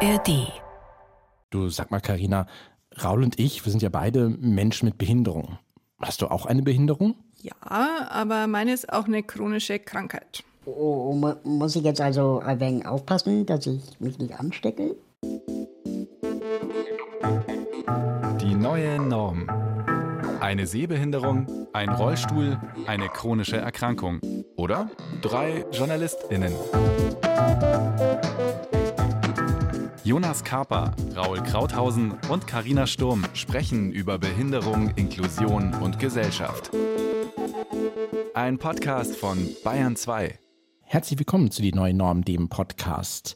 ARD. Du sag mal, Karina, Raul und ich, wir sind ja beide Menschen mit Behinderung. Hast du auch eine Behinderung? Ja, aber meine ist auch eine chronische Krankheit. Oh, mu- muss ich jetzt also ein wenig aufpassen, dass ich mich nicht anstecke? Die neue Norm. Eine Sehbehinderung, ein Rollstuhl, eine chronische Erkrankung. Oder drei JournalistInnen. Jonas Kaper, Raul Krauthausen und Karina Sturm sprechen über Behinderung, Inklusion und Gesellschaft. Ein Podcast von Bayern 2. Herzlich willkommen zu die neue Norm, dem Podcast.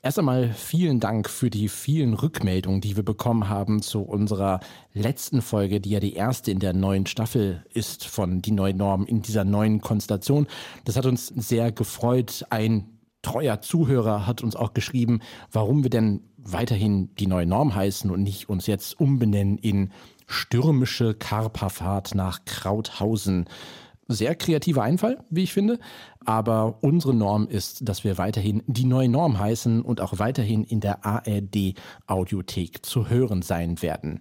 Erst einmal vielen Dank für die vielen Rückmeldungen, die wir bekommen haben zu unserer letzten Folge, die ja die erste in der neuen Staffel ist von die neue Norm in dieser neuen Konstellation. Das hat uns sehr gefreut. Ein treuer Zuhörer hat uns auch geschrieben, warum wir denn weiterhin die neue Norm heißen und nicht uns jetzt umbenennen in stürmische Karperfahrt nach Krauthausen. Sehr kreativer Einfall, wie ich finde. Aber unsere Norm ist, dass wir weiterhin die neue Norm heißen und auch weiterhin in der ARD Audiothek zu hören sein werden.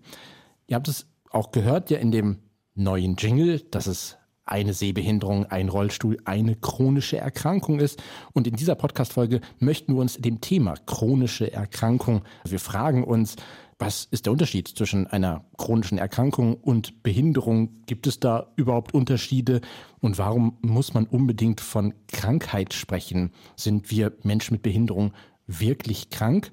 Ihr habt es auch gehört ja in dem neuen Jingle, dass es eine Sehbehinderung, ein Rollstuhl, eine chronische Erkrankung ist. Und in dieser Podcast-Folge möchten wir uns dem Thema chronische Erkrankung, wir fragen uns, was ist der Unterschied zwischen einer chronischen Erkrankung und Behinderung? Gibt es da überhaupt Unterschiede? Und warum muss man unbedingt von Krankheit sprechen? Sind wir Menschen mit Behinderung wirklich krank?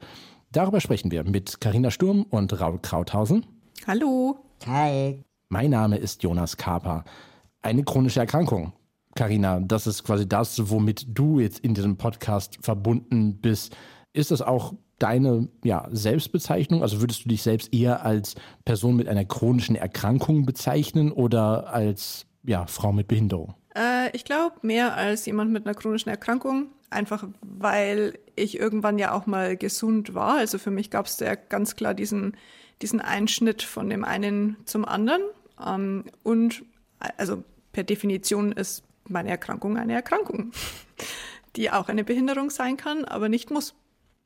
Darüber sprechen wir mit Karina Sturm und Raul Krauthausen. Hallo. Hi. Mein Name ist Jonas Kaper. Eine chronische Erkrankung. Karina, das ist quasi das, womit du jetzt in diesem Podcast verbunden bist. Ist das auch deine ja, Selbstbezeichnung? Also würdest du dich selbst eher als Person mit einer chronischen Erkrankung bezeichnen oder als ja, Frau mit Behinderung? Äh, ich glaube, mehr als jemand mit einer chronischen Erkrankung. Einfach weil ich irgendwann ja auch mal gesund war. Also für mich gab es ja ganz klar diesen, diesen Einschnitt von dem einen zum anderen. Ähm, und also per Definition ist meine Erkrankung eine Erkrankung, die auch eine Behinderung sein kann, aber nicht muss.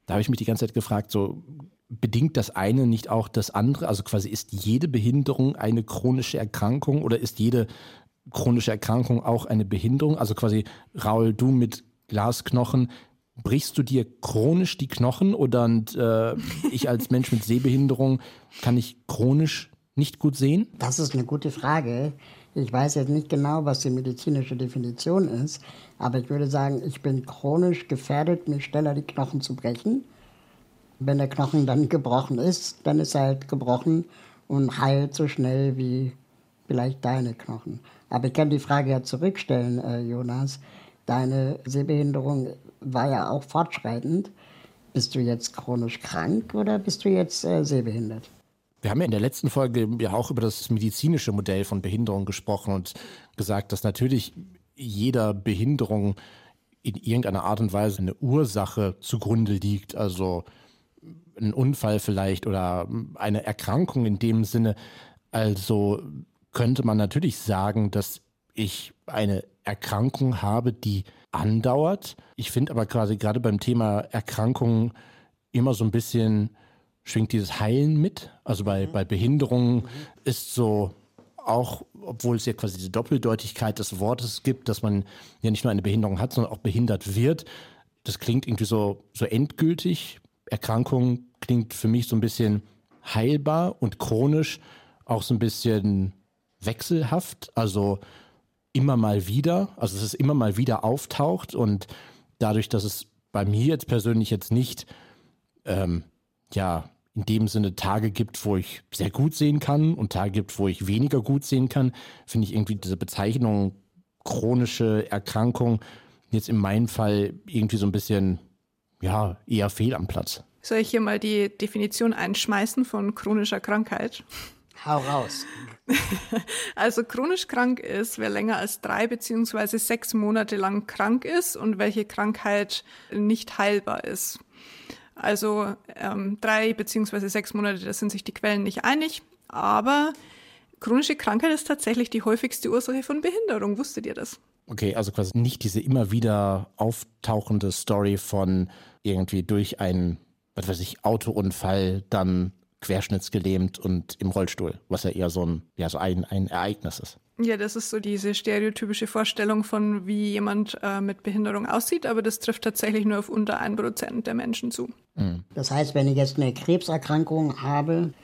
Da habe ich mich die ganze Zeit gefragt, so bedingt das eine nicht auch das andere? Also quasi ist jede Behinderung eine chronische Erkrankung oder ist jede chronische Erkrankung auch eine Behinderung? Also quasi, Raul, du mit Glasknochen, brichst du dir chronisch die Knochen oder und, äh, ich als Mensch mit Sehbehinderung kann ich chronisch nicht gut sehen? Das ist eine gute Frage. Ich weiß jetzt nicht genau, was die medizinische Definition ist, aber ich würde sagen, ich bin chronisch gefährdet, mir schneller die Knochen zu brechen. Wenn der Knochen dann gebrochen ist, dann ist er halt gebrochen und heilt so schnell wie vielleicht deine Knochen. Aber ich kann die Frage ja zurückstellen, äh, Jonas. Deine Sehbehinderung war ja auch fortschreitend. Bist du jetzt chronisch krank oder bist du jetzt äh, sehbehindert? Wir haben ja in der letzten Folge ja auch über das medizinische Modell von Behinderung gesprochen und gesagt, dass natürlich jeder Behinderung in irgendeiner Art und Weise eine Ursache zugrunde liegt. Also ein Unfall vielleicht oder eine Erkrankung in dem Sinne. Also könnte man natürlich sagen, dass ich eine Erkrankung habe, die andauert. Ich finde aber quasi gerade beim Thema Erkrankungen immer so ein bisschen schwingt dieses Heilen mit. Also bei, bei Behinderungen ist so auch, obwohl es ja quasi diese Doppeldeutigkeit des Wortes gibt, dass man ja nicht nur eine Behinderung hat, sondern auch behindert wird. Das klingt irgendwie so, so endgültig. Erkrankung klingt für mich so ein bisschen heilbar und chronisch auch so ein bisschen wechselhaft. Also immer mal wieder, also dass es immer mal wieder auftaucht und dadurch, dass es bei mir jetzt persönlich jetzt nicht ähm, ja in dem Sinne Tage gibt, wo ich sehr gut sehen kann und Tage gibt, wo ich weniger gut sehen kann, finde ich irgendwie diese Bezeichnung chronische Erkrankung jetzt in meinem Fall irgendwie so ein bisschen ja eher fehl am Platz. Soll ich hier mal die Definition einschmeißen von chronischer Krankheit? Hau raus. Also chronisch krank ist, wer länger als drei beziehungsweise sechs Monate lang krank ist und welche Krankheit nicht heilbar ist. Also ähm, drei beziehungsweise sechs Monate, da sind sich die Quellen nicht einig. Aber chronische Krankheit ist tatsächlich die häufigste Ursache von Behinderung. Wusstet ihr das? Okay, also quasi nicht diese immer wieder auftauchende Story von irgendwie durch einen was weiß ich, Autounfall, dann querschnittsgelähmt und im Rollstuhl, was ja eher so ein, ja, so ein, ein Ereignis ist. Ja, das ist so diese stereotypische Vorstellung von, wie jemand äh, mit Behinderung aussieht, aber das trifft tatsächlich nur auf unter ein Prozent der Menschen zu. Mhm. Das heißt, wenn ich jetzt eine Krebserkrankung habe,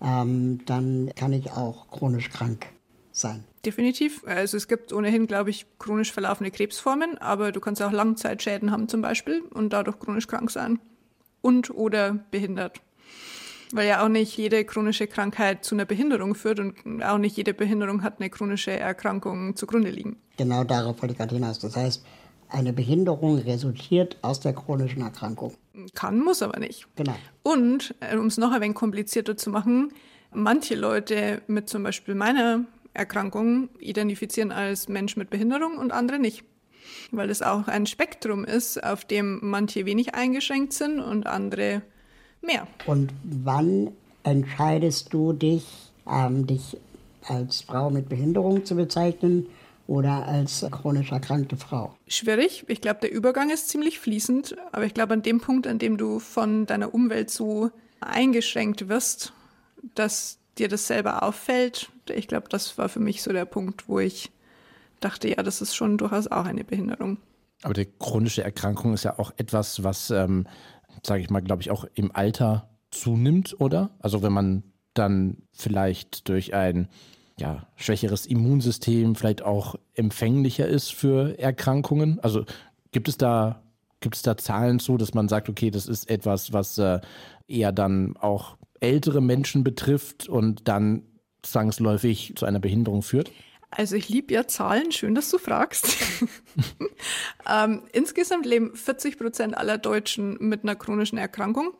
ähm, dann kann ich auch chronisch krank sein. Definitiv. Also es gibt ohnehin, glaube ich, chronisch verlaufende Krebsformen, aber du kannst auch Langzeitschäden haben zum Beispiel und dadurch chronisch krank sein. Und oder behindert. Weil ja auch nicht jede chronische Krankheit zu einer Behinderung führt und auch nicht jede Behinderung hat eine chronische Erkrankung zugrunde liegen. Genau darauf wollte ich gerade hinaus. Das heißt, eine Behinderung resultiert aus der chronischen Erkrankung. Kann, muss aber nicht. Genau. Und, äh, um es noch ein wenig komplizierter zu machen, manche Leute mit zum Beispiel meiner Erkrankung identifizieren als Mensch mit Behinderung und andere nicht. Weil es auch ein Spektrum ist, auf dem manche wenig eingeschränkt sind und andere mehr. Und wann entscheidest du dich, ähm, dich als Frau mit Behinderung zu bezeichnen oder als chronisch erkrankte Frau? Schwierig. Ich glaube, der Übergang ist ziemlich fließend, aber ich glaube, an dem Punkt, an dem du von deiner Umwelt so eingeschränkt wirst, dass dir das selber auffällt, ich glaube, das war für mich so der Punkt, wo ich dachte, ja, das ist schon durchaus auch eine Behinderung. Aber die chronische Erkrankung ist ja auch etwas, was ähm, sage ich mal, glaube ich, auch im Alter zunimmt, oder? Also wenn man dann vielleicht durch ein ja, schwächeres Immunsystem vielleicht auch empfänglicher ist für Erkrankungen. Also gibt es da, gibt es da Zahlen zu, dass man sagt, okay, das ist etwas, was äh, eher dann auch ältere Menschen betrifft und dann zwangsläufig zu einer Behinderung führt? Also ich liebe ja Zahlen, schön, dass du fragst. ähm, insgesamt leben 40 Prozent aller Deutschen mit einer chronischen Erkrankung.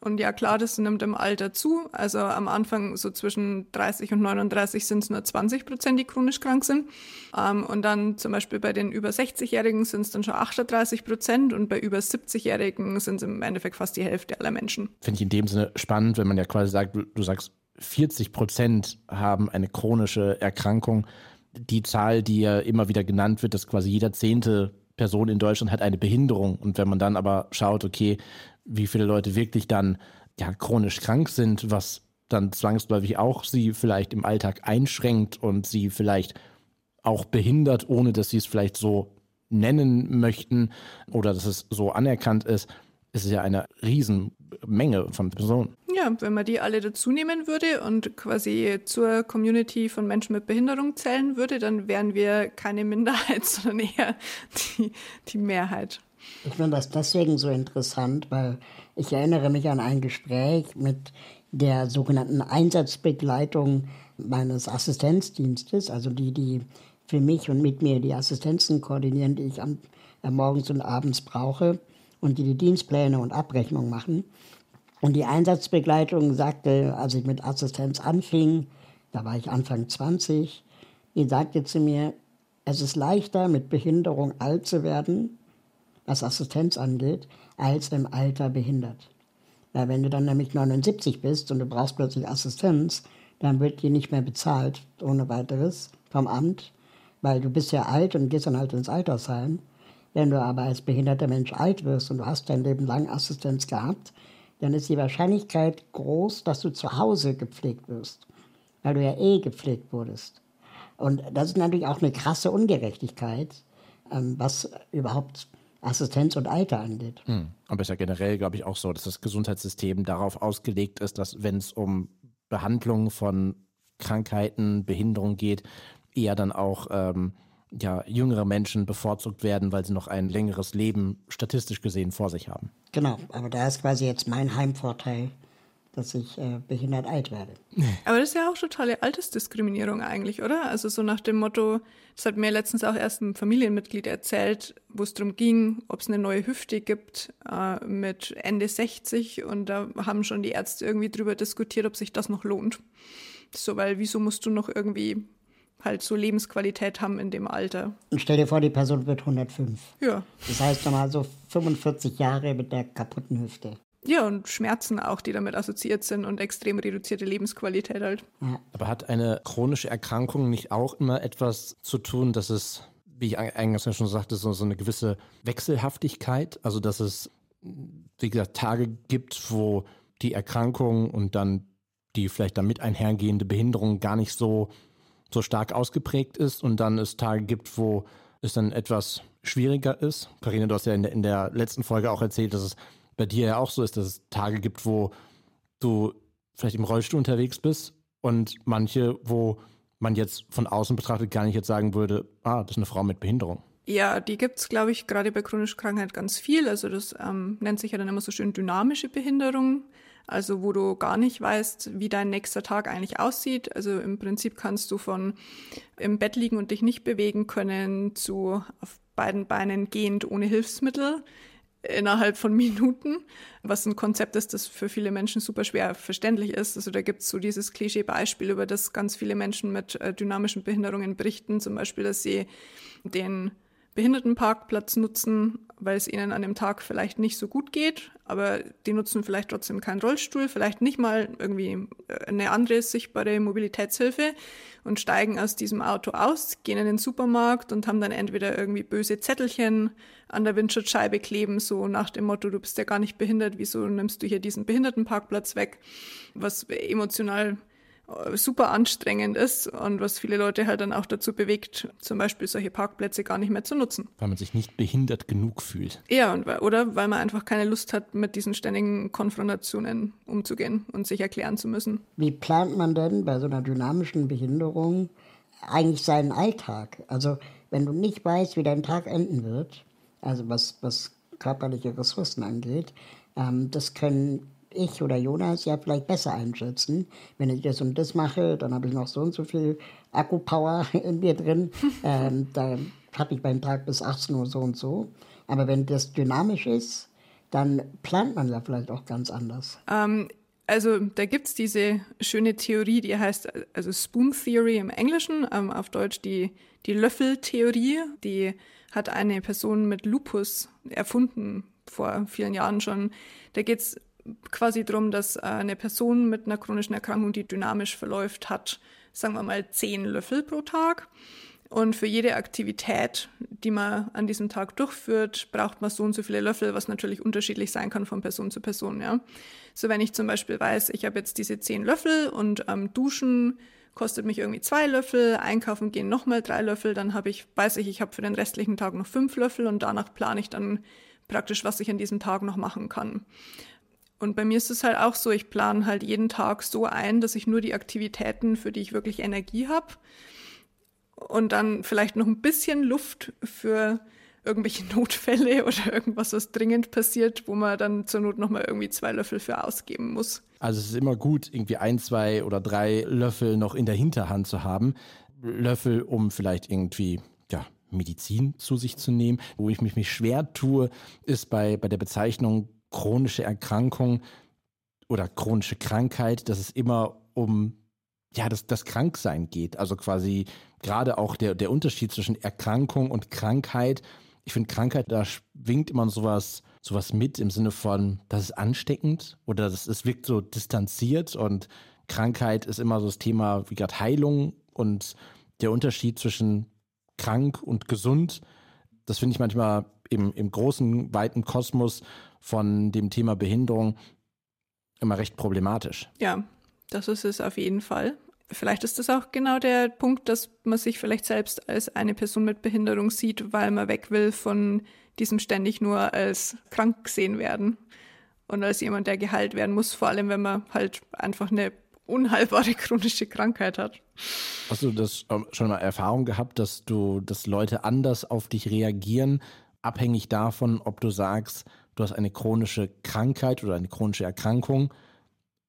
Und ja, klar, das nimmt im Alter zu. Also am Anfang so zwischen 30 und 39 sind es nur 20 Prozent, die chronisch krank sind. Ähm, und dann zum Beispiel bei den über 60-Jährigen sind es dann schon 38 Prozent und bei über 70-Jährigen sind es im Endeffekt fast die Hälfte aller Menschen. Finde ich in dem Sinne spannend, wenn man ja quasi sagt, du, du sagst, 40 Prozent haben eine chronische Erkrankung die Zahl, die ja immer wieder genannt wird, dass quasi jeder zehnte Person in Deutschland hat eine Behinderung. Und wenn man dann aber schaut, okay, wie viele Leute wirklich dann ja chronisch krank sind, was dann zwangsläufig auch sie vielleicht im Alltag einschränkt und sie vielleicht auch behindert, ohne dass sie es vielleicht so nennen möchten oder dass es so anerkannt ist, ist es ja eine Riesenmenge von Personen. Ja, wenn man die alle dazu nehmen würde und quasi zur Community von Menschen mit Behinderung zählen würde, dann wären wir keine Minderheit, sondern eher die, die Mehrheit. Ich finde das deswegen so interessant, weil ich erinnere mich an ein Gespräch mit der sogenannten Einsatzbegleitung meines Assistenzdienstes, also die, die für mich und mit mir die Assistenzen koordinieren, die ich am, äh, morgens und abends brauche und die die Dienstpläne und Abrechnung machen. Und die Einsatzbegleitung sagte, als ich mit Assistenz anfing, da war ich Anfang 20, die sagte zu mir, es ist leichter mit Behinderung alt zu werden, was Assistenz angeht, als im Alter behindert. Weil wenn du dann nämlich 79 bist und du brauchst plötzlich Assistenz, dann wird die nicht mehr bezahlt ohne weiteres vom Amt, weil du bist ja alt und gehst dann halt ins Altersheim. Wenn du aber als behinderter Mensch alt wirst und du hast dein Leben lang Assistenz gehabt, dann ist die Wahrscheinlichkeit groß, dass du zu Hause gepflegt wirst, weil du ja eh gepflegt wurdest. Und das ist natürlich auch eine krasse Ungerechtigkeit, ähm, was überhaupt Assistenz und Alter angeht. Hm. Aber ist ja generell, glaube ich, auch so, dass das Gesundheitssystem darauf ausgelegt ist, dass wenn es um Behandlung von Krankheiten, Behinderung geht, eher dann auch ähm, ja, jüngere Menschen bevorzugt werden, weil sie noch ein längeres Leben statistisch gesehen vor sich haben. Genau, aber da ist quasi jetzt mein Heimvorteil, dass ich äh, behindert alt werde. Aber das ist ja auch totale Altersdiskriminierung eigentlich, oder? Also so nach dem Motto, das hat mir letztens auch erst ein Familienmitglied erzählt, wo es darum ging, ob es eine neue Hüfte gibt äh, mit Ende 60 und da haben schon die Ärzte irgendwie drüber diskutiert, ob sich das noch lohnt. So, weil wieso musst du noch irgendwie halt so Lebensqualität haben in dem Alter. Und stell dir vor, die Person wird 105. Ja. Das heißt nochmal so 45 Jahre mit der kaputten Hüfte. Ja, und Schmerzen auch, die damit assoziiert sind und extrem reduzierte Lebensqualität halt. Ja. Aber hat eine chronische Erkrankung nicht auch immer etwas zu tun, dass es, wie ich eingangs schon sagte, so, so eine gewisse Wechselhaftigkeit, also dass es wie gesagt, Tage gibt, wo die Erkrankung und dann die vielleicht damit einhergehende Behinderung gar nicht so, so stark ausgeprägt ist und dann es Tage gibt, wo es dann etwas schwieriger ist. Karina, du hast ja in der, in der letzten Folge auch erzählt, dass es bei dir ja auch so ist, dass es Tage gibt, wo du vielleicht im Rollstuhl unterwegs bist und manche, wo man jetzt von außen betrachtet gar nicht jetzt sagen würde, ah, das ist eine Frau mit Behinderung. Ja, die gibt's, glaube ich, gerade bei chronischer Krankheit ganz viel. Also das ähm, nennt sich ja dann immer so schön dynamische Behinderung. Also wo du gar nicht weißt, wie dein nächster Tag eigentlich aussieht. Also im Prinzip kannst du von im Bett liegen und dich nicht bewegen können zu auf beiden Beinen gehend ohne Hilfsmittel innerhalb von Minuten, was ein Konzept ist, das für viele Menschen super schwer verständlich ist. Also da gibt es so dieses Klischeebeispiel, über das ganz viele Menschen mit äh, dynamischen Behinderungen berichten, zum Beispiel, dass sie den Behindertenparkplatz nutzen, weil es ihnen an dem Tag vielleicht nicht so gut geht, aber die nutzen vielleicht trotzdem keinen Rollstuhl, vielleicht nicht mal irgendwie äh, eine andere sichtbare Mobilitätshilfe und steigen aus diesem Auto aus, gehen in den Supermarkt und haben dann entweder irgendwie böse Zettelchen an der Windschutzscheibe kleben, so nach dem Motto, du bist ja gar nicht behindert, wieso nimmst du hier diesen Behindertenparkplatz weg, was emotional super anstrengend ist und was viele Leute halt dann auch dazu bewegt, zum Beispiel solche Parkplätze gar nicht mehr zu nutzen. Weil man sich nicht behindert genug fühlt. Ja, und, oder weil man einfach keine Lust hat, mit diesen ständigen Konfrontationen umzugehen und sich erklären zu müssen. Wie plant man denn bei so einer dynamischen Behinderung eigentlich seinen Alltag? Also wenn du nicht weißt, wie dein Tag enden wird, also was, was körperliche Ressourcen angeht, ähm, das können ich oder Jonas ja vielleicht besser einschätzen. Wenn ich das und das mache, dann habe ich noch so und so viel Akkupower in mir drin. ähm, da habe ich beim Tag bis 18 Uhr so und so. Aber wenn das dynamisch ist, dann plant man ja vielleicht auch ganz anders. Ähm, also da gibt es diese schöne Theorie, die heißt also Spoon Theory im Englischen, ähm, auf Deutsch die, die Löffeltheorie. Die hat eine Person mit Lupus erfunden vor vielen Jahren schon. Da geht es quasi darum, dass äh, eine Person mit einer chronischen Erkrankung, die dynamisch verläuft, hat, sagen wir mal, zehn Löffel pro Tag. Und für jede Aktivität, die man an diesem Tag durchführt, braucht man so und so viele Löffel, was natürlich unterschiedlich sein kann von Person zu Person. Ja. So wenn ich zum Beispiel weiß, ich habe jetzt diese zehn Löffel und ähm, Duschen kostet mich irgendwie zwei Löffel, einkaufen gehen nochmal drei Löffel, dann habe ich, weiß ich, ich habe für den restlichen Tag noch fünf Löffel und danach plane ich dann praktisch, was ich an diesem Tag noch machen kann. Und bei mir ist es halt auch so, ich plane halt jeden Tag so ein, dass ich nur die Aktivitäten, für die ich wirklich Energie habe und dann vielleicht noch ein bisschen Luft für irgendwelche Notfälle oder irgendwas, was dringend passiert, wo man dann zur Not nochmal irgendwie zwei Löffel für ausgeben muss. Also es ist immer gut, irgendwie ein, zwei oder drei Löffel noch in der Hinterhand zu haben. Löffel, um vielleicht irgendwie, ja, Medizin zu sich zu nehmen. Wo ich mich, mich schwer tue, ist bei, bei der Bezeichnung chronische Erkrankung oder chronische Krankheit, dass es immer um ja, das, das Kranksein geht. Also quasi gerade auch der, der Unterschied zwischen Erkrankung und Krankheit. Ich finde, Krankheit, da schwingt immer sowas, sowas mit im Sinne von, das ist ansteckend oder das, es wirkt so distanziert und Krankheit ist immer so das Thema wie gerade Heilung und der Unterschied zwischen krank und gesund. Das finde ich manchmal im, im großen, weiten Kosmos von dem Thema Behinderung immer recht problematisch. Ja, das ist es auf jeden Fall. Vielleicht ist das auch genau der Punkt, dass man sich vielleicht selbst als eine Person mit Behinderung sieht, weil man weg will von diesem ständig nur als krank gesehen werden und als jemand, der geheilt werden muss, vor allem wenn man halt einfach eine unheilbare chronische Krankheit hat. Hast du das ähm, schon mal Erfahrung gehabt, dass du, dass Leute anders auf dich reagieren, abhängig davon, ob du sagst, du hast eine chronische Krankheit oder eine chronische Erkrankung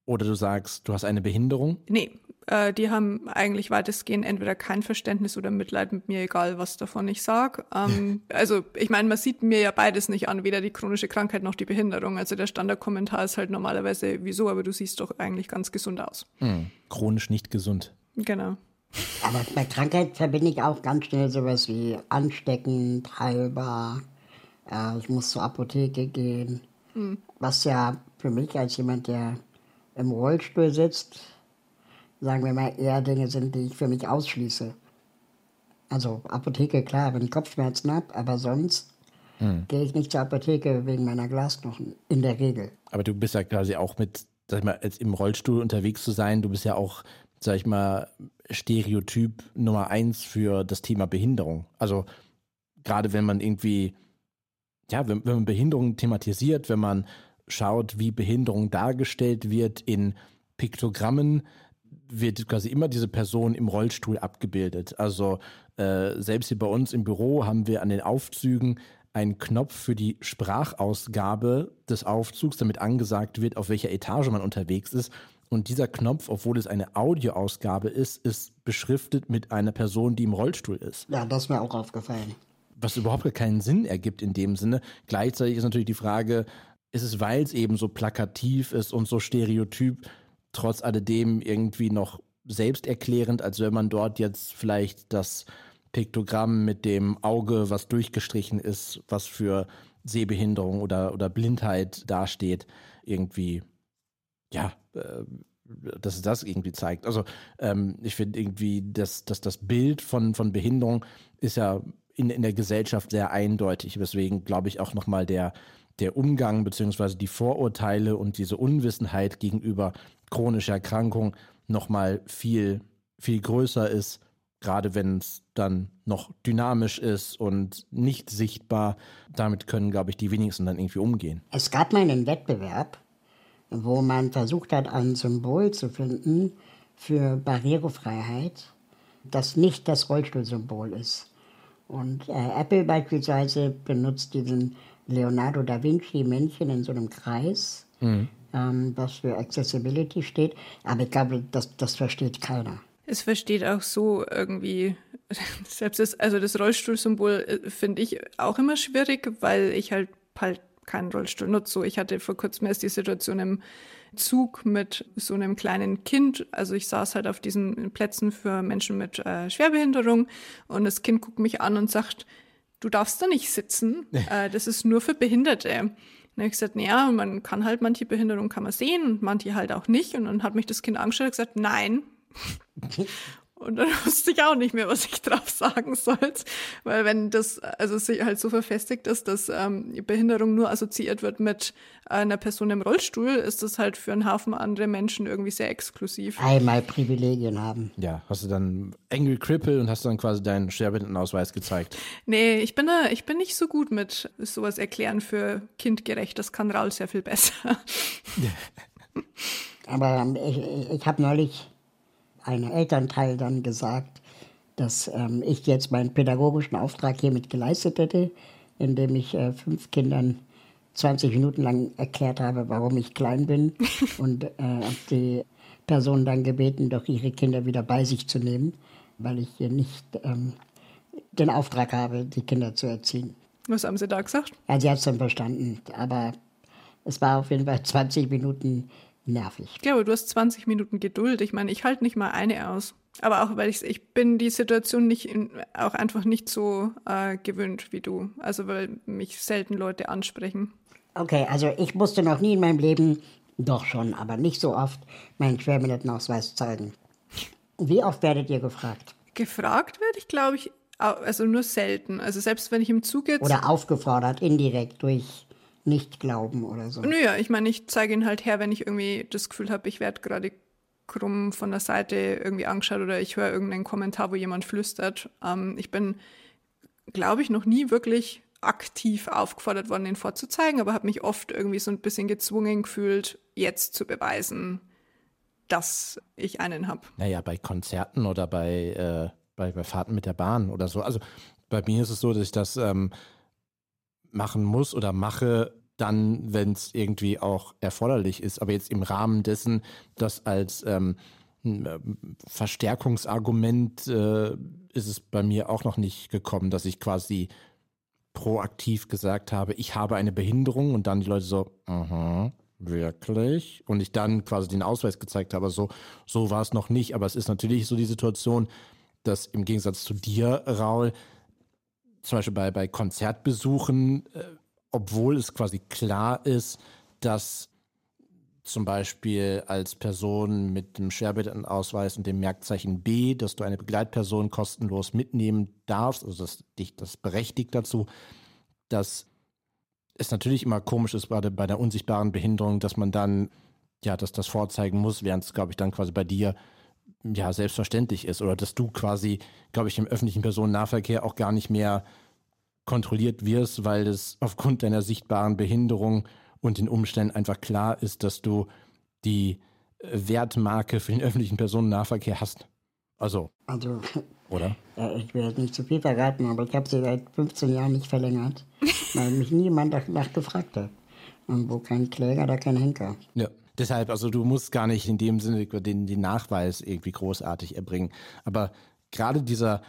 oder du sagst, du hast eine Behinderung? Nee, äh, die haben eigentlich weitestgehend entweder kein Verständnis oder Mitleid mit mir, egal was davon ich sage. Ähm, also ich meine, man sieht mir ja beides nicht an, weder die chronische Krankheit noch die Behinderung. Also der Standardkommentar ist halt normalerweise, wieso, aber du siehst doch eigentlich ganz gesund aus. Hm, chronisch nicht gesund. Genau. Aber bei Krankheit verbinde ich auch ganz schnell sowas wie ansteckend, heilbar, äh, ich muss zur Apotheke gehen. Mhm. Was ja für mich als jemand, der im Rollstuhl sitzt, sagen wir mal, eher Dinge sind, die ich für mich ausschließe. Also Apotheke, klar, wenn ich Kopfschmerzen habe, aber sonst mhm. gehe ich nicht zur Apotheke wegen meiner Glasknochen, in der Regel. Aber du bist ja quasi auch mit, sag ich mal, jetzt im Rollstuhl unterwegs zu sein, du bist ja auch, sag ich mal, Stereotyp Nummer eins für das Thema Behinderung. Also gerade wenn man irgendwie, ja, wenn, wenn man Behinderung thematisiert, wenn man schaut, wie Behinderung dargestellt wird in Piktogrammen, wird quasi immer diese Person im Rollstuhl abgebildet. Also äh, selbst hier bei uns im Büro haben wir an den Aufzügen einen Knopf für die Sprachausgabe des Aufzugs, damit angesagt wird, auf welcher Etage man unterwegs ist. Und dieser Knopf, obwohl es eine Audioausgabe ist, ist beschriftet mit einer Person, die im Rollstuhl ist. Ja, das ist mir auch aufgefallen. Was überhaupt keinen Sinn ergibt in dem Sinne. Gleichzeitig ist natürlich die Frage, ist es, weil es eben so plakativ ist und so stereotyp, trotz alledem irgendwie noch selbsterklärend, als wenn man dort jetzt vielleicht das Piktogramm mit dem Auge, was durchgestrichen ist, was für Sehbehinderung oder, oder Blindheit dasteht, irgendwie, ja, äh, dass es das irgendwie zeigt. Also ähm, ich finde irgendwie, dass, dass das Bild von, von Behinderung ist ja in, in der Gesellschaft sehr eindeutig. Weswegen, glaube ich, auch nochmal der, der Umgang beziehungsweise die Vorurteile und diese Unwissenheit gegenüber chronischer Erkrankung nochmal viel, viel größer ist, gerade wenn es dann noch dynamisch ist und nicht sichtbar. Damit können, glaube ich, die wenigsten dann irgendwie umgehen. Es gab mal einen Wettbewerb, wo man versucht hat, ein Symbol zu finden für Barrierefreiheit, das nicht das Rollstuhlsymbol ist. Und äh, Apple beispielsweise benutzt diesen Leonardo da Vinci-Männchen in so einem Kreis, mhm. ähm, was für Accessibility steht. Aber ich glaube, das, das versteht keiner. Es versteht auch so irgendwie, selbst das, also das Rollstuhlsymbol äh, finde ich auch immer schwierig, weil ich halt halt keinen Rollstuhl nutze. So, ich hatte vor kurzem erst die Situation im Zug mit so einem kleinen Kind. Also ich saß halt auf diesen Plätzen für Menschen mit äh, Schwerbehinderung und das Kind guckt mich an und sagt, du darfst da nicht sitzen, äh, das ist nur für Behinderte. Und dann habe ich gesagt, naja, man kann halt manche Behinderungen kann man sehen und manche halt auch nicht. Und dann hat mich das Kind angeschaut und gesagt, nein. Und dann wusste ich auch nicht mehr, was ich drauf sagen soll. Weil wenn das also sich halt so verfestigt ist, dass ähm, Behinderung nur assoziiert wird mit einer Person im Rollstuhl, ist das halt für einen Haufen andere Menschen irgendwie sehr exklusiv. Einmal Privilegien haben. Ja, hast du dann Angry Cripple und hast dann quasi deinen Schwerbehindertenausweis gezeigt? Nee, ich bin, da, ich bin nicht so gut mit sowas erklären für kindgerecht. Das kann Raul sehr viel besser. Aber ähm, ich, ich habe neulich einem Elternteil dann gesagt, dass ähm, ich jetzt meinen pädagogischen Auftrag hiermit geleistet hätte, indem ich äh, fünf Kindern 20 Minuten lang erklärt habe, warum ich klein bin und äh, die Person dann gebeten, doch ihre Kinder wieder bei sich zu nehmen, weil ich hier nicht ähm, den Auftrag habe, die Kinder zu erziehen. Was haben Sie da gesagt? Ja, sie hat es dann verstanden, aber es war auf jeden Fall 20 Minuten nervig. Ja, aber du hast 20 Minuten Geduld. Ich meine, ich halte nicht mal eine aus. Aber auch, weil ich, ich bin die Situation nicht in, auch einfach nicht so äh, gewöhnt wie du. Also, weil mich selten Leute ansprechen. Okay, also ich musste noch nie in meinem Leben, doch schon, aber nicht so oft, meinen Schwerbehindertenausweis zeigen. Wie oft werdet ihr gefragt? Gefragt werde ich, glaube ich, also nur selten. Also selbst wenn ich im Zug jetzt... Oder aufgefordert, indirekt durch nicht glauben oder so. Naja, ich meine, ich zeige ihn halt her, wenn ich irgendwie das Gefühl habe, ich werde gerade krumm von der Seite irgendwie angeschaut oder ich höre irgendeinen Kommentar, wo jemand flüstert. Ähm, ich bin, glaube ich, noch nie wirklich aktiv aufgefordert worden, ihn vorzuzeigen, aber habe mich oft irgendwie so ein bisschen gezwungen gefühlt, jetzt zu beweisen, dass ich einen habe. Naja, bei Konzerten oder bei, äh, bei, bei Fahrten mit der Bahn oder so. Also bei mir ist es so, dass ich das ähm, machen muss oder mache, dann, wenn es irgendwie auch erforderlich ist. Aber jetzt im Rahmen dessen, das als ähm, äh, Verstärkungsargument äh, ist es bei mir auch noch nicht gekommen, dass ich quasi proaktiv gesagt habe, ich habe eine Behinderung und dann die Leute so, aha, wirklich? Und ich dann quasi den Ausweis gezeigt habe. So, so war es noch nicht. Aber es ist natürlich so die Situation, dass im Gegensatz zu dir, Raul, zum Beispiel bei, bei Konzertbesuchen, äh, obwohl es quasi klar ist, dass zum Beispiel als Person mit dem Schwerbehindertenausweis und dem Merkzeichen B, dass du eine Begleitperson kostenlos mitnehmen darfst, also dass dich das berechtigt dazu, dass es natürlich immer komisch ist, gerade bei der unsichtbaren Behinderung, dass man dann, ja, dass das vorzeigen muss, während es, glaube ich, dann quasi bei dir ja selbstverständlich ist oder dass du quasi, glaube ich, im öffentlichen Personennahverkehr auch gar nicht mehr kontrolliert wirst, weil es aufgrund deiner sichtbaren Behinderung und den Umständen einfach klar ist, dass du die Wertmarke für den öffentlichen Personennahverkehr hast. Also. Also. Oder? ich will jetzt nicht zu viel verraten, aber ich habe sie seit 15 Jahren nicht verlängert, weil mich niemand danach gefragt hat. Und wo kein Kläger, da kein Henker. Ja. Deshalb, also du musst gar nicht in dem Sinne den, den Nachweis irgendwie großartig erbringen. Aber gerade dieser,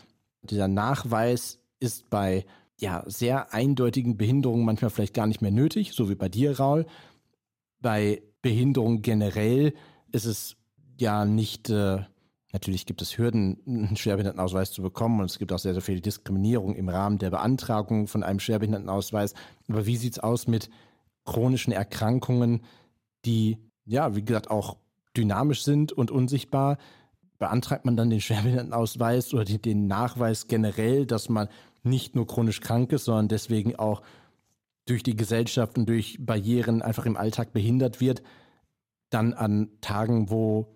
dieser Nachweis ist bei ja, sehr eindeutigen Behinderungen manchmal vielleicht gar nicht mehr nötig, so wie bei dir, Raul. Bei Behinderung generell ist es ja nicht, äh, natürlich gibt es Hürden, einen Schwerbehindertenausweis zu bekommen und es gibt auch sehr, sehr viel Diskriminierung im Rahmen der Beantragung von einem Schwerbehindertenausweis. Aber wie sieht es aus mit chronischen Erkrankungen, die ja, wie gesagt, auch dynamisch sind und unsichtbar, beantragt man dann den Schwerbehindertenausweis oder den Nachweis generell, dass man nicht nur chronisch krank ist, sondern deswegen auch durch die Gesellschaft und durch Barrieren einfach im Alltag behindert wird, dann an Tagen, wo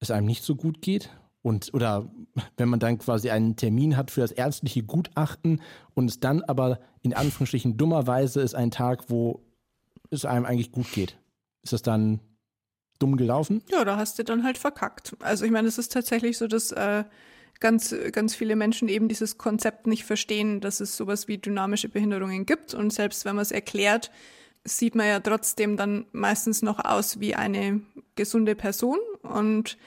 es einem nicht so gut geht und oder wenn man dann quasi einen Termin hat für das ärztliche Gutachten und es dann aber in Anführungsstrichen dummerweise ist ein Tag, wo es einem eigentlich gut geht. Ist das dann dumm gelaufen? Ja, da hast du dann halt verkackt. Also ich meine, es ist tatsächlich so, dass äh, ganz, ganz viele Menschen eben dieses Konzept nicht verstehen, dass es sowas wie dynamische Behinderungen gibt. Und selbst wenn man es erklärt, sieht man ja trotzdem dann meistens noch aus wie eine gesunde Person. Und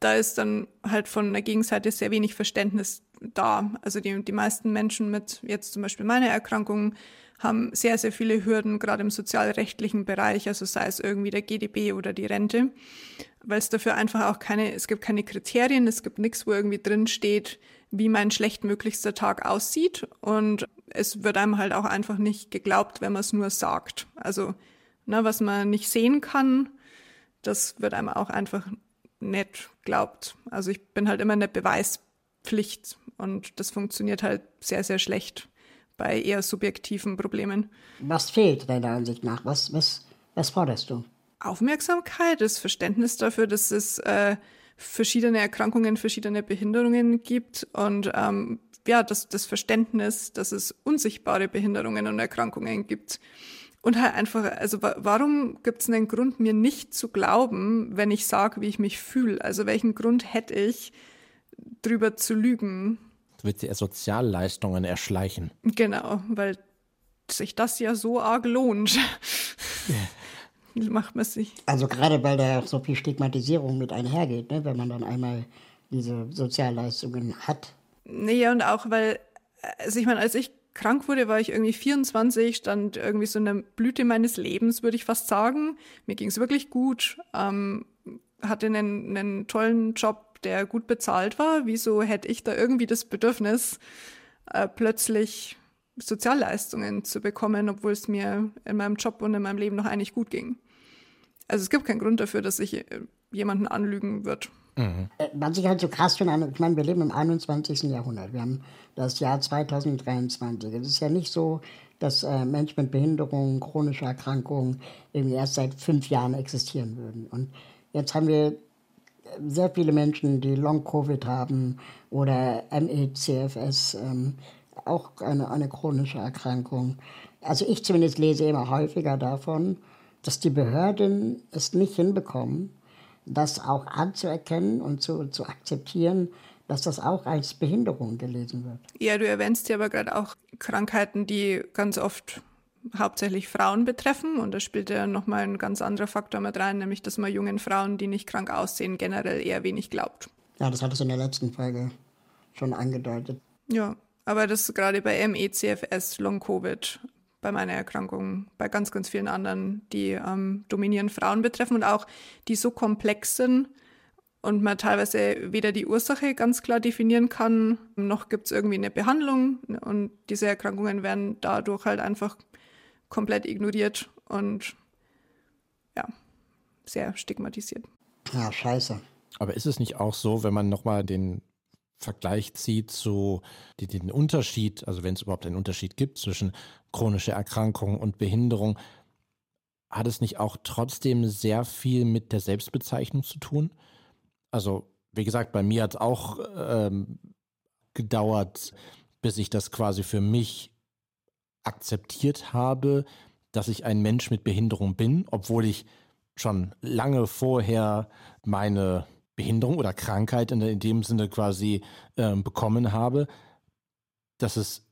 da ist dann halt von der Gegenseite sehr wenig Verständnis da. Also die, die meisten Menschen mit jetzt zum Beispiel meiner Erkrankung haben sehr, sehr viele Hürden, gerade im sozialrechtlichen Bereich, also sei es irgendwie der GDB oder die Rente, weil es dafür einfach auch keine, es gibt keine Kriterien, es gibt nichts, wo irgendwie drin steht, wie mein schlechtmöglichster Tag aussieht und es wird einem halt auch einfach nicht geglaubt, wenn man es nur sagt. Also, na, was man nicht sehen kann, das wird einem auch einfach nicht glaubt. Also ich bin halt immer in der Beweispflicht und das funktioniert halt sehr, sehr schlecht bei eher subjektiven Problemen. Was fehlt deiner Ansicht nach? Was, was, was forderst du? Aufmerksamkeit, das Verständnis dafür, dass es äh, verschiedene Erkrankungen, verschiedene Behinderungen gibt und ähm, ja, das, das Verständnis, dass es unsichtbare Behinderungen und Erkrankungen gibt. Und halt einfach, also warum gibt es einen Grund, mir nicht zu glauben, wenn ich sage, wie ich mich fühle? Also welchen Grund hätte ich, drüber zu lügen? Wird sie Sozialleistungen erschleichen. Genau, weil sich das ja so arg lohnt. Macht man sich. Also gerade weil da so viel Stigmatisierung mit einhergeht, ne, wenn man dann einmal diese Sozialleistungen hat. Nee, und auch weil, also ich meine, als ich krank wurde, war ich irgendwie 24, stand irgendwie so in der Blüte meines Lebens, würde ich fast sagen. Mir ging es wirklich gut, ähm, hatte einen, einen tollen Job der gut bezahlt war. Wieso hätte ich da irgendwie das Bedürfnis, äh, plötzlich Sozialleistungen zu bekommen, obwohl es mir in meinem Job und in meinem Leben noch eigentlich gut ging? Also es gibt keinen Grund dafür, dass ich äh, jemanden anlügen wird. Mhm. Was ich halt so krass finde, ich meine, wir leben im 21. Jahrhundert. Wir haben das Jahr 2023. Es ist ja nicht so, dass äh, Menschen mit Behinderungen, chronischer Erkrankungen irgendwie erst seit fünf Jahren existieren würden. Und jetzt haben wir sehr viele Menschen, die Long-Covid haben oder ME-CFS, ähm, auch eine, eine chronische Erkrankung. Also ich zumindest lese immer häufiger davon, dass die Behörden es nicht hinbekommen, das auch anzuerkennen und zu, zu akzeptieren, dass das auch als Behinderung gelesen wird. Ja, du erwähnst ja aber gerade auch Krankheiten, die ganz oft hauptsächlich Frauen betreffen. Und da spielt ja nochmal ein ganz anderer Faktor mit rein, nämlich dass man jungen Frauen, die nicht krank aussehen, generell eher wenig glaubt. Ja, das hat es in der letzten Folge schon angedeutet. Ja, aber das gerade bei ME, CFS, Long-Covid, bei meiner Erkrankung, bei ganz, ganz vielen anderen, die ähm, dominieren Frauen betreffen und auch die so komplex sind und man teilweise weder die Ursache ganz klar definieren kann, noch gibt es irgendwie eine Behandlung und diese Erkrankungen werden dadurch halt einfach komplett ignoriert und ja, sehr stigmatisiert. Ja, scheiße. Aber ist es nicht auch so, wenn man nochmal den Vergleich zieht zu den Unterschied, also wenn es überhaupt einen Unterschied gibt zwischen chronischer Erkrankung und Behinderung, hat es nicht auch trotzdem sehr viel mit der Selbstbezeichnung zu tun? Also, wie gesagt, bei mir hat es auch ähm, gedauert, bis ich das quasi für mich akzeptiert habe, dass ich ein Mensch mit Behinderung bin, obwohl ich schon lange vorher meine Behinderung oder Krankheit in, dem Sinne quasi äh, bekommen habe, dass es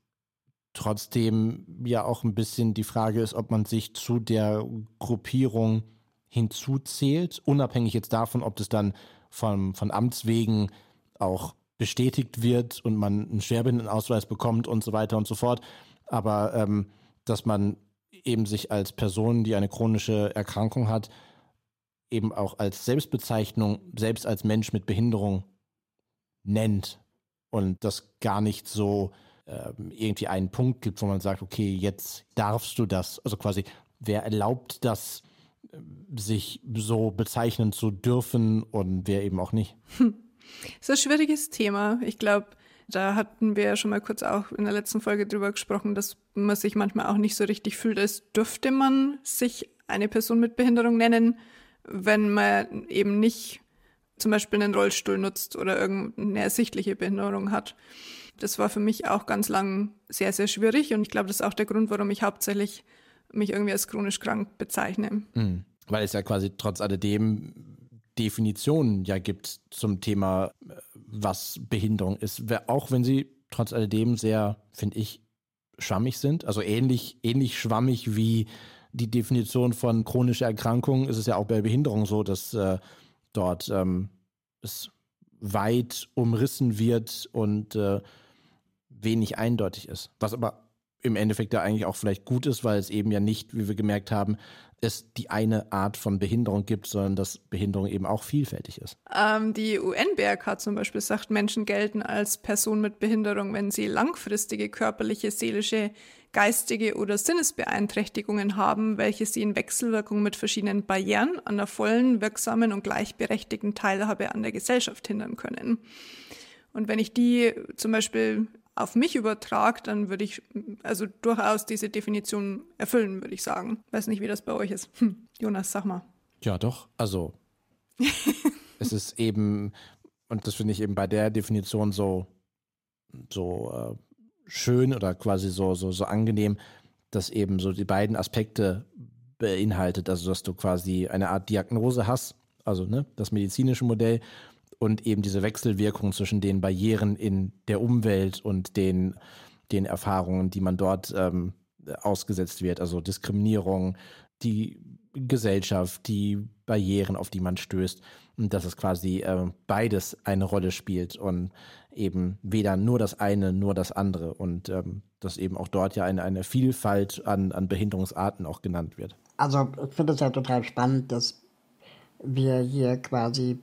trotzdem ja auch ein bisschen die Frage ist, ob man sich zu der Gruppierung hinzuzählt, unabhängig jetzt davon, ob das dann von, von Amts wegen auch bestätigt wird und man einen Schwerbehindertenausweis bekommt und so weiter und so fort. Aber ähm, dass man eben sich als Person, die eine chronische Erkrankung hat, eben auch als Selbstbezeichnung, selbst als Mensch mit Behinderung nennt und das gar nicht so äh, irgendwie einen Punkt gibt, wo man sagt, okay, jetzt darfst du das. Also quasi, wer erlaubt das, äh, sich so bezeichnen zu dürfen und wer eben auch nicht? Hm. Das ist ein schwieriges Thema. Ich glaube, da hatten wir ja schon mal kurz auch in der letzten Folge drüber gesprochen, dass man sich manchmal auch nicht so richtig fühlt, als dürfte man sich eine Person mit Behinderung nennen, wenn man eben nicht zum Beispiel einen Rollstuhl nutzt oder irgendeine ersichtliche Behinderung hat. Das war für mich auch ganz lang sehr, sehr schwierig und ich glaube, das ist auch der Grund, warum ich hauptsächlich mich irgendwie als chronisch krank bezeichne. Mhm. Weil es ja quasi trotz alledem Definitionen ja gibt zum Thema, was Behinderung ist. Auch wenn sie trotz alledem sehr, finde ich, schwammig sind. Also ähnlich, ähnlich schwammig wie die Definition von chronischer Erkrankung ist es ja auch bei Behinderung so, dass äh, dort ähm, es weit umrissen wird und äh, wenig eindeutig ist. Was aber im Endeffekt ja eigentlich auch vielleicht gut ist, weil es eben ja nicht, wie wir gemerkt haben, es die eine Art von Behinderung gibt, sondern dass Behinderung eben auch vielfältig ist. Ähm, die UN-BRK zum Beispiel sagt, Menschen gelten als Person mit Behinderung, wenn sie langfristige körperliche, seelische, geistige oder Sinnesbeeinträchtigungen haben, welche sie in Wechselwirkung mit verschiedenen Barrieren an der vollen, wirksamen und gleichberechtigten Teilhabe an der Gesellschaft hindern können. Und wenn ich die zum Beispiel auf mich übertrage, dann würde ich also durchaus diese Definition erfüllen, würde ich sagen. Weiß nicht, wie das bei euch ist. Hm, Jonas, sag mal. Ja, doch. Also es ist eben, und das finde ich eben bei der Definition so, so äh, schön oder quasi so, so, so angenehm, dass eben so die beiden Aspekte beinhaltet, also dass du quasi eine Art Diagnose hast, also ne, das medizinische Modell und eben diese Wechselwirkung zwischen den Barrieren in der Umwelt und den, den Erfahrungen, die man dort ähm, ausgesetzt wird, also Diskriminierung, die Gesellschaft, die Barrieren, auf die man stößt. Und dass es quasi äh, beides eine Rolle spielt und eben weder nur das eine, nur das andere. Und ähm, dass eben auch dort ja eine, eine Vielfalt an, an Behinderungsarten auch genannt wird. Also ich finde es ja total spannend, dass wir hier quasi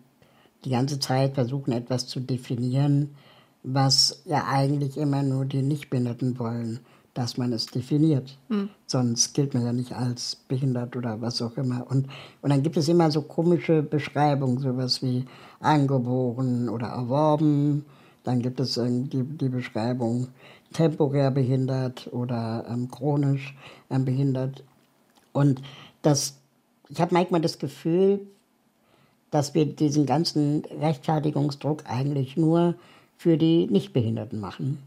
die ganze Zeit versuchen, etwas zu definieren, was ja eigentlich immer nur die Nichtbehinderten wollen, dass man es definiert. Mhm. Sonst gilt man ja nicht als behindert oder was auch immer. Und, und dann gibt es immer so komische Beschreibungen, sowas wie angeboren oder erworben. Dann gibt es die, die Beschreibung temporär behindert oder ähm, chronisch ähm, behindert. Und das, ich habe manchmal das Gefühl, dass wir diesen ganzen Rechtfertigungsdruck eigentlich nur für die Nichtbehinderten machen.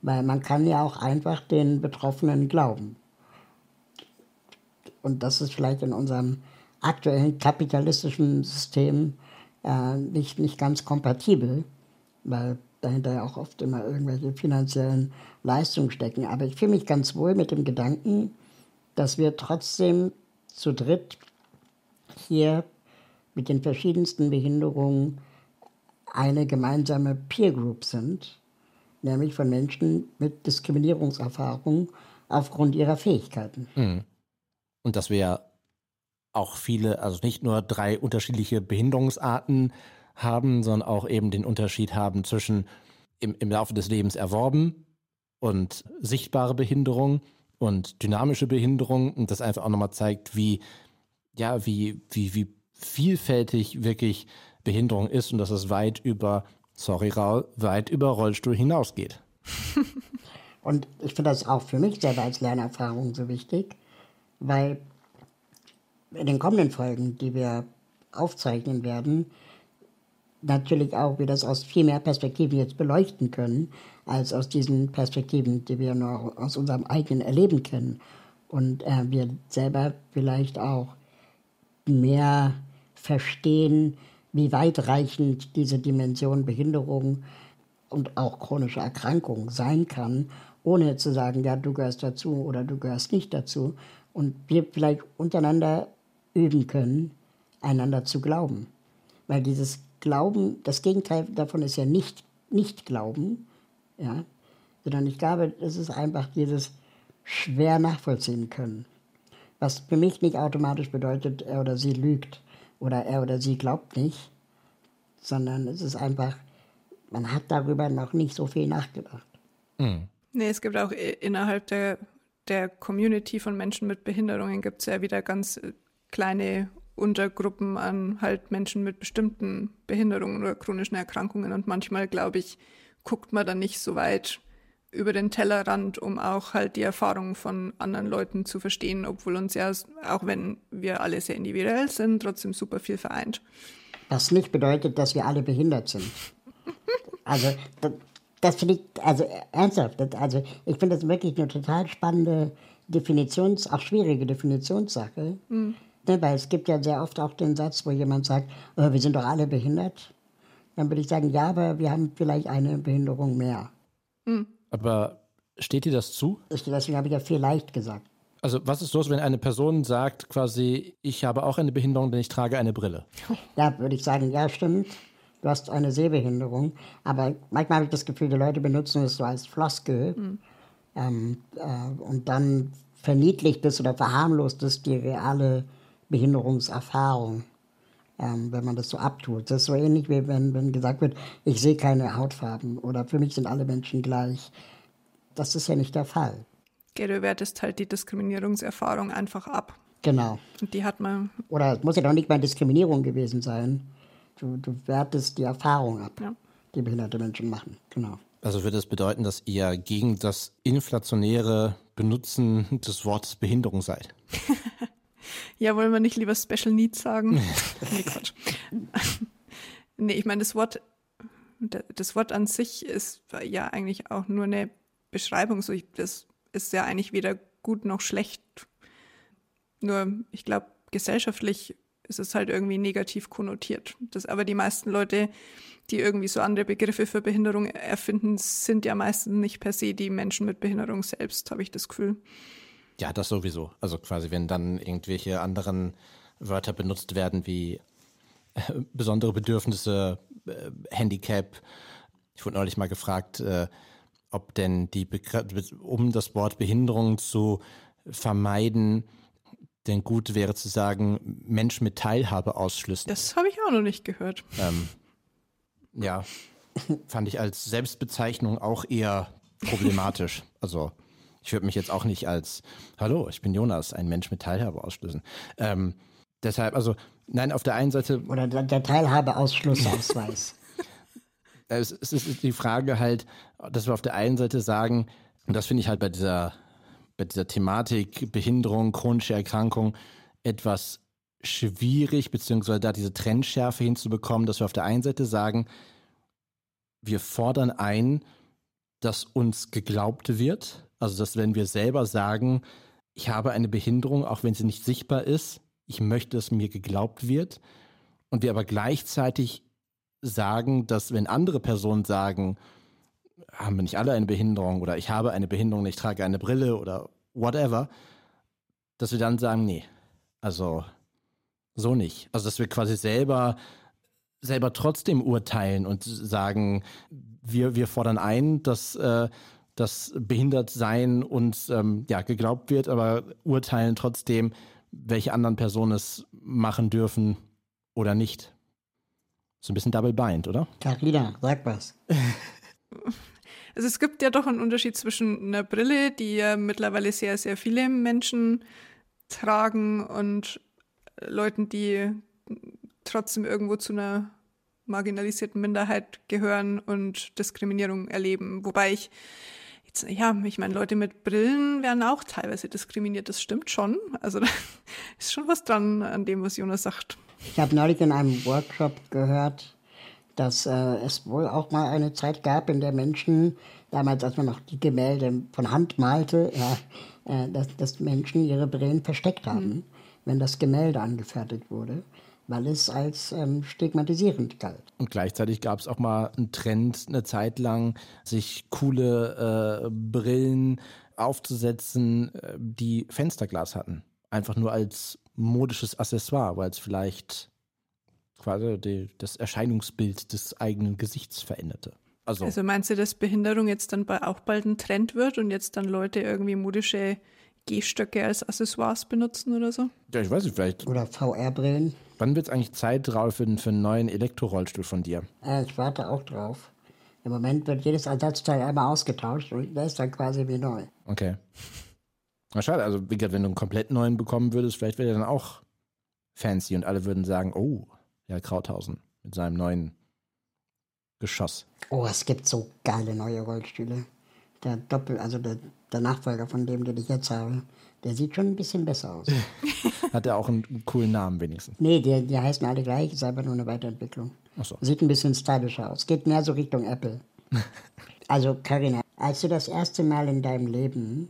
Weil man kann ja auch einfach den Betroffenen glauben. Und das ist vielleicht in unserem aktuellen kapitalistischen System äh, nicht, nicht ganz kompatibel, weil dahinter ja auch oft immer irgendwelche finanziellen Leistungen stecken. Aber ich fühle mich ganz wohl mit dem Gedanken, dass wir trotzdem zu dritt hier mit den verschiedensten Behinderungen eine gemeinsame Peer Group sind, nämlich von Menschen mit Diskriminierungserfahrung aufgrund ihrer Fähigkeiten. Mhm. Und dass wir auch viele, also nicht nur drei unterschiedliche Behinderungsarten haben, sondern auch eben den Unterschied haben zwischen im, im Laufe des Lebens erworben und sichtbare Behinderung und dynamische Behinderung und das einfach auch nochmal zeigt, wie, ja, wie, wie, wie vielfältig wirklich Behinderung ist und dass es weit über sorry Raul, weit über Rollstuhl hinausgeht. Und ich finde das auch für mich selber als Lernerfahrung so wichtig, weil in den kommenden Folgen, die wir aufzeichnen werden, natürlich auch wir das aus viel mehr Perspektiven jetzt beleuchten können, als aus diesen Perspektiven, die wir nur aus unserem eigenen Erleben kennen. Und äh, wir selber vielleicht auch mehr verstehen, wie weitreichend diese Dimension Behinderung und auch chronische Erkrankung sein kann, ohne zu sagen, ja, du gehörst dazu oder du gehörst nicht dazu. Und wir vielleicht untereinander üben können, einander zu glauben. Weil dieses Glauben, das Gegenteil davon ist ja nicht, nicht Glauben, ja, sondern ich glaube, es ist einfach dieses schwer nachvollziehen können. Was für mich nicht automatisch bedeutet, er oder sie lügt oder er oder sie glaubt nicht, sondern es ist einfach, man hat darüber noch nicht so viel nachgedacht. Mhm. Nee, es gibt auch innerhalb der, der Community von Menschen mit Behinderungen gibt es ja wieder ganz äh, kleine Untergruppen an halt Menschen mit bestimmten Behinderungen oder chronischen Erkrankungen. Und manchmal, glaube ich, guckt man dann nicht so weit über den Tellerrand, um auch halt die Erfahrungen von anderen Leuten zu verstehen, obwohl uns ja, auch wenn wir alle sehr individuell sind, trotzdem super viel vereint. Was nicht bedeutet, dass wir alle behindert sind. Also das, das finde ich, also ernsthaft, das, also ich finde das wirklich eine total spannende Definitions-, auch schwierige Definitionssache. Mhm. Ne, weil es gibt ja sehr oft auch den Satz, wo jemand sagt, oh, wir sind doch alle behindert. Dann würde ich sagen, ja, aber wir haben vielleicht eine Behinderung mehr. Mhm. Aber steht dir das zu? Deswegen habe ich ja vielleicht gesagt. Also was ist los, wenn eine Person sagt quasi, ich habe auch eine Behinderung, denn ich trage eine Brille? Ja, würde ich sagen, ja, stimmt. Du hast eine Sehbehinderung. Aber manchmal habe ich das Gefühl, die Leute benutzen es so als Floskel. Mhm. Ähm, äh, und dann verniedlicht es oder verharmlost es die reale Behinderungserfahrung, ähm, wenn man das so abtut. Das ist so ähnlich wie wenn, wenn gesagt wird, ich sehe keine Hautfarben oder für mich sind alle Menschen gleich. Das ist ja nicht der Fall. Okay, du wertest halt die Diskriminierungserfahrung einfach ab. Genau. Und die hat man. Oder es muss ja doch nicht mal Diskriminierung gewesen sein. Du, du wertest die Erfahrung ab, ja. die behinderte Menschen machen. Genau. Also würde das bedeuten, dass ihr gegen das inflationäre Benutzen des Wortes Behinderung seid? Ja, wollen wir nicht lieber Special Needs sagen? nee, Quatsch. nee, ich meine, das Wort, das Wort an sich ist ja eigentlich auch nur eine Beschreibung. So, das ist ja eigentlich weder gut noch schlecht. Nur, ich glaube, gesellschaftlich ist es halt irgendwie negativ konnotiert. Das, aber die meisten Leute, die irgendwie so andere Begriffe für Behinderung erfinden, sind ja meistens nicht per se die Menschen mit Behinderung selbst, habe ich das Gefühl. Ja, das sowieso. Also quasi, wenn dann irgendwelche anderen Wörter benutzt werden wie äh, besondere Bedürfnisse, äh, Handicap. Ich wurde neulich mal gefragt, äh, ob denn die, Begr um das Wort Behinderung zu vermeiden, denn gut wäre zu sagen, Mensch mit Teilhabe ausschließen. Das habe ich auch noch nicht gehört. Ähm, ja, fand ich als Selbstbezeichnung auch eher problematisch. Also ich würde mich jetzt auch nicht als, hallo, ich bin Jonas, ein Mensch mit Teilhabe ausschließen. Ähm, deshalb, also, nein, auf der einen Seite. Oder der, der Teilhabeausschlussausweis. es, es ist die Frage halt, dass wir auf der einen Seite sagen, und das finde ich halt bei dieser, bei dieser Thematik Behinderung, chronische Erkrankung etwas schwierig, beziehungsweise da diese Trennschärfe hinzubekommen, dass wir auf der einen Seite sagen, wir fordern ein, dass uns geglaubt wird, also, dass wenn wir selber sagen, ich habe eine Behinderung, auch wenn sie nicht sichtbar ist, ich möchte, dass mir geglaubt wird. Und wir aber gleichzeitig sagen, dass wenn andere Personen sagen, haben wir nicht alle eine Behinderung oder ich habe eine Behinderung, ich trage eine Brille oder whatever, dass wir dann sagen, nee, also so nicht. Also dass wir quasi selber selber trotzdem urteilen und sagen, wir, wir fordern ein, dass äh, dass behindert sein uns ähm, ja, geglaubt wird, aber urteilen trotzdem, welche anderen Personen es machen dürfen oder nicht. So ein bisschen double bind, oder? Carina, sag was. Also es gibt ja doch einen Unterschied zwischen einer Brille, die ja mittlerweile sehr, sehr viele Menschen tragen und Leuten, die trotzdem irgendwo zu einer marginalisierten Minderheit gehören und Diskriminierung erleben. Wobei ich jetzt, ja, ich meine, Leute mit Brillen werden auch teilweise diskriminiert. Das stimmt schon. Also da ist schon was dran an dem, was Jonas sagt. Ich habe neulich in einem Workshop gehört, dass äh, es wohl auch mal eine Zeit gab, in der Menschen, damals als man noch die Gemälde von Hand malte, ja, äh, dass, dass Menschen ihre Brillen versteckt haben, mhm. wenn das Gemälde angefertigt wurde weil es als ähm, stigmatisierend galt. Und gleichzeitig gab es auch mal einen Trend, eine Zeit lang, sich coole äh, Brillen aufzusetzen, äh, die Fensterglas hatten. Einfach nur als modisches Accessoire, weil es vielleicht quasi die, das Erscheinungsbild des eigenen Gesichts veränderte. Also, also meinst du, dass Behinderung jetzt dann auch bald ein Trend wird und jetzt dann Leute irgendwie modische Gehstöcke als Accessoires benutzen oder so? Ja, ich weiß nicht, vielleicht. Oder VR-Brillen. Wann wird es eigentlich Zeit, Raul, für, für einen neuen Elektrorollstuhl von dir? Äh, ich warte auch drauf. Im Moment wird jedes Ersatzteil einmal ausgetauscht und der ist dann quasi wie neu. Okay. Na schade, also wie gesagt, wenn du einen komplett neuen bekommen würdest, vielleicht wäre der dann auch fancy und alle würden sagen, oh, ja, Krauthausen mit seinem neuen Geschoss. Oh, es gibt so geile neue Rollstühle. Der Doppel, also der, der Nachfolger von dem, den ich jetzt habe, der sieht schon ein bisschen besser aus. Hat er auch einen coolen Namen wenigstens? Nee, die, die heißen alle gleich, ist einfach nur eine Weiterentwicklung. Ach so. Sieht ein bisschen stylischer aus. Geht mehr so Richtung Apple. also, Karina, als du das erste Mal in deinem Leben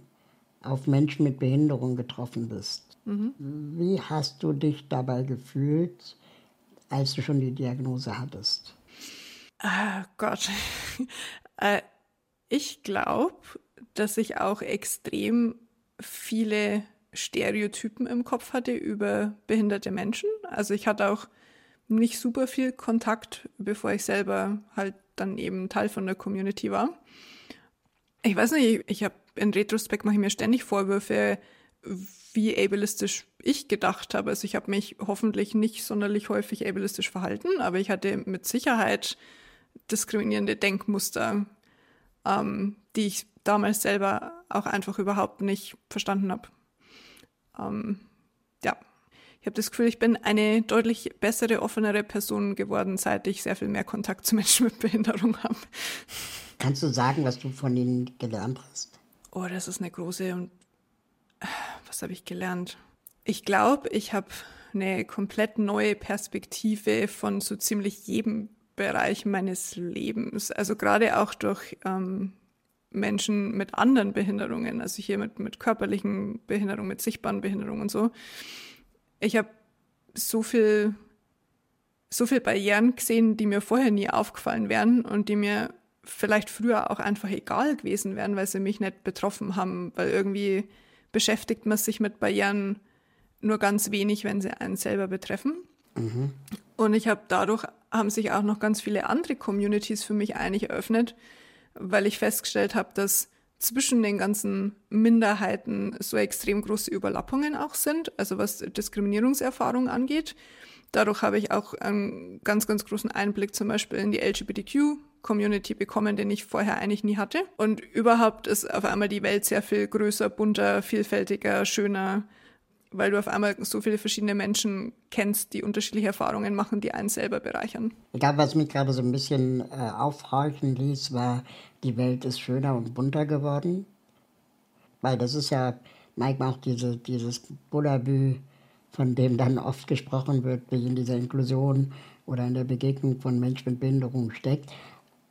auf Menschen mit Behinderung getroffen bist, mhm. wie hast du dich dabei gefühlt, als du schon die Diagnose hattest? Ah, Gott. äh, ich glaube, dass ich auch extrem viele Stereotypen im Kopf hatte über behinderte Menschen. Also ich hatte auch nicht super viel Kontakt, bevor ich selber halt dann eben Teil von der Community war. Ich weiß nicht, ich habe in Retrospekt mache ich mir ständig Vorwürfe, wie ableistisch ich gedacht habe. Also ich habe mich hoffentlich nicht sonderlich häufig ableistisch verhalten, aber ich hatte mit Sicherheit diskriminierende Denkmuster, ähm, die ich damals selber auch einfach überhaupt nicht verstanden habe. Ähm, ja, ich habe das Gefühl, ich bin eine deutlich bessere, offenere Person geworden, seit ich sehr viel mehr Kontakt zu Menschen mit Behinderung habe. Kannst du sagen, was du von ihnen gelernt hast? Oh, das ist eine große und was habe ich gelernt? Ich glaube, ich habe eine komplett neue Perspektive von so ziemlich jedem Bereich meines Lebens. Also gerade auch durch ähm, Menschen mit anderen Behinderungen, also hier mit, mit körperlichen Behinderungen, mit sichtbaren Behinderungen und so. Ich habe so viel, so viel Barrieren gesehen, die mir vorher nie aufgefallen wären und die mir vielleicht früher auch einfach egal gewesen wären, weil sie mich nicht betroffen haben, weil irgendwie beschäftigt man sich mit Barrieren nur ganz wenig, wenn sie einen selber betreffen. Mhm. Und ich habe dadurch haben sich auch noch ganz viele andere Communities für mich eigentlich eröffnet, weil ich festgestellt habe, dass zwischen den ganzen Minderheiten so extrem große Überlappungen auch sind, also was Diskriminierungserfahrung angeht. Dadurch habe ich auch einen ganz, ganz großen Einblick zum Beispiel in die LGBTQ-Community bekommen, den ich vorher eigentlich nie hatte. Und überhaupt ist auf einmal die Welt sehr viel größer, bunter, vielfältiger, schöner, weil du auf einmal so viele verschiedene Menschen kennst, die unterschiedliche Erfahrungen machen, die einen selber bereichern. Ich glaube, was mich gerade so ein bisschen äh, aufhorchen ließ, war, die Welt ist schöner und bunter geworden. Weil das ist ja manchmal auch diese, dieses Bullabü, von dem dann oft gesprochen wird, wie in dieser Inklusion oder in der Begegnung von Menschen mit Behinderung steckt.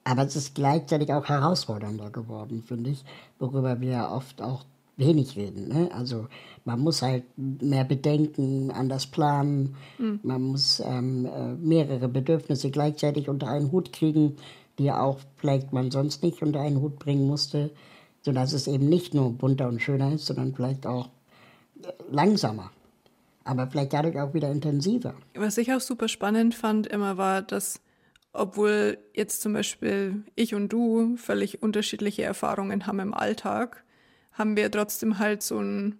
Aber es ist gleichzeitig auch herausfordernder geworden, finde ich, worüber wir oft auch wenig reden. Ne? Also man muss halt mehr bedenken, anders planen, mhm. man muss ähm, äh, mehrere Bedürfnisse gleichzeitig unter einen Hut kriegen, die auch vielleicht man sonst nicht unter einen Hut bringen musste, sodass es eben nicht nur bunter und schöner ist, sondern vielleicht auch äh, langsamer. Aber vielleicht dadurch auch wieder intensiver. Was ich auch super spannend fand immer war, dass obwohl jetzt zum Beispiel ich und du völlig unterschiedliche Erfahrungen haben im Alltag, haben wir trotzdem halt so einen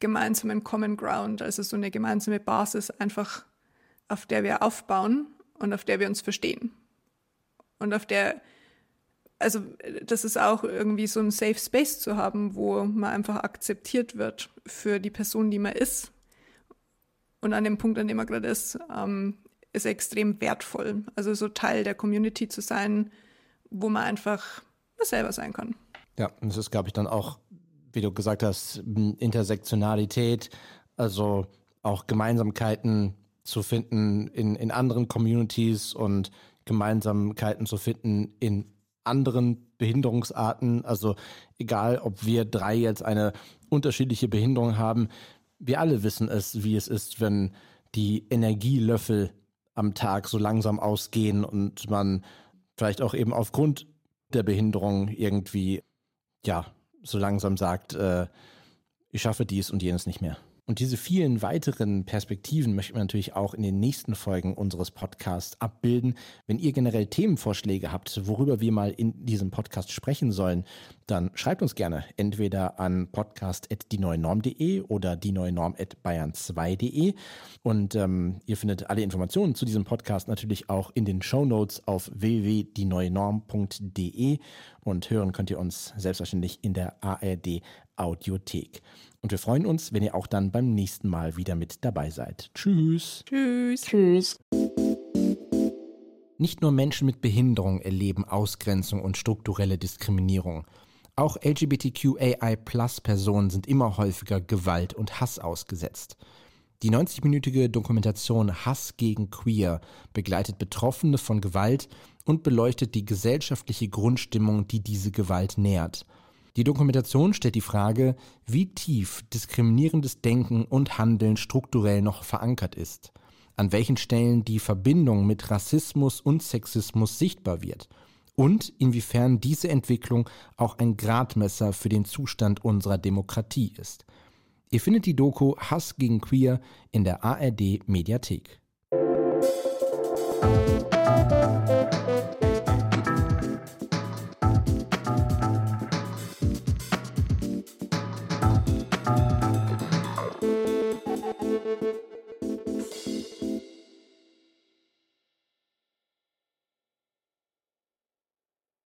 gemeinsamen Common Ground, also so eine gemeinsame Basis einfach, auf der wir aufbauen und auf der wir uns verstehen. Und auf der, also das ist auch irgendwie so ein Safe Space zu haben, wo man einfach akzeptiert wird für die Person, die man ist. Und an dem Punkt, an dem man gerade ist, ähm, ist extrem wertvoll. Also so Teil der Community zu sein, wo man einfach selber sein kann. Ja, und das ist, glaube ich, dann auch, wie du gesagt hast, Intersektionalität, also auch Gemeinsamkeiten zu finden in, in anderen Communities und Gemeinsamkeiten zu finden in anderen Behinderungsarten. Also egal, ob wir drei jetzt eine unterschiedliche Behinderung haben, wir alle wissen es, wie es ist, wenn die Energielöffel am Tag so langsam ausgehen und man vielleicht auch eben aufgrund der Behinderung irgendwie, ja, so langsam sagt, äh, ich schaffe dies und jenes nicht mehr. Und diese vielen weiteren Perspektiven möchten wir natürlich auch in den nächsten Folgen unseres Podcasts abbilden. Wenn ihr generell Themenvorschläge habt, worüber wir mal in diesem Podcast sprechen sollen, dann schreibt uns gerne entweder an podcast.dieneuenorm.de oder dieneuenorm.bayern2.de. Und ähm, ihr findet alle Informationen zu diesem Podcast natürlich auch in den Show Notes auf www.dieneuenorm.de und hören könnt ihr uns selbstverständlich in der ARD Audiothek. Und wir freuen uns, wenn ihr auch dann beim nächsten Mal wieder mit dabei seid. Tschüss. Tschüss. Tschüss. Nicht nur Menschen mit Behinderung erleben Ausgrenzung und strukturelle Diskriminierung. Auch LGBTQAI-Plus-Personen sind immer häufiger Gewalt und Hass ausgesetzt. Die 90-minütige Dokumentation Hass gegen Queer begleitet Betroffene von Gewalt und beleuchtet die gesellschaftliche Grundstimmung, die diese Gewalt nährt. Die Dokumentation stellt die Frage, wie tief diskriminierendes Denken und Handeln strukturell noch verankert ist, an welchen Stellen die Verbindung mit Rassismus und Sexismus sichtbar wird und inwiefern diese Entwicklung auch ein Gradmesser für den Zustand unserer Demokratie ist. Ihr findet die Doku Hass gegen Queer in der ARD Mediathek. Musik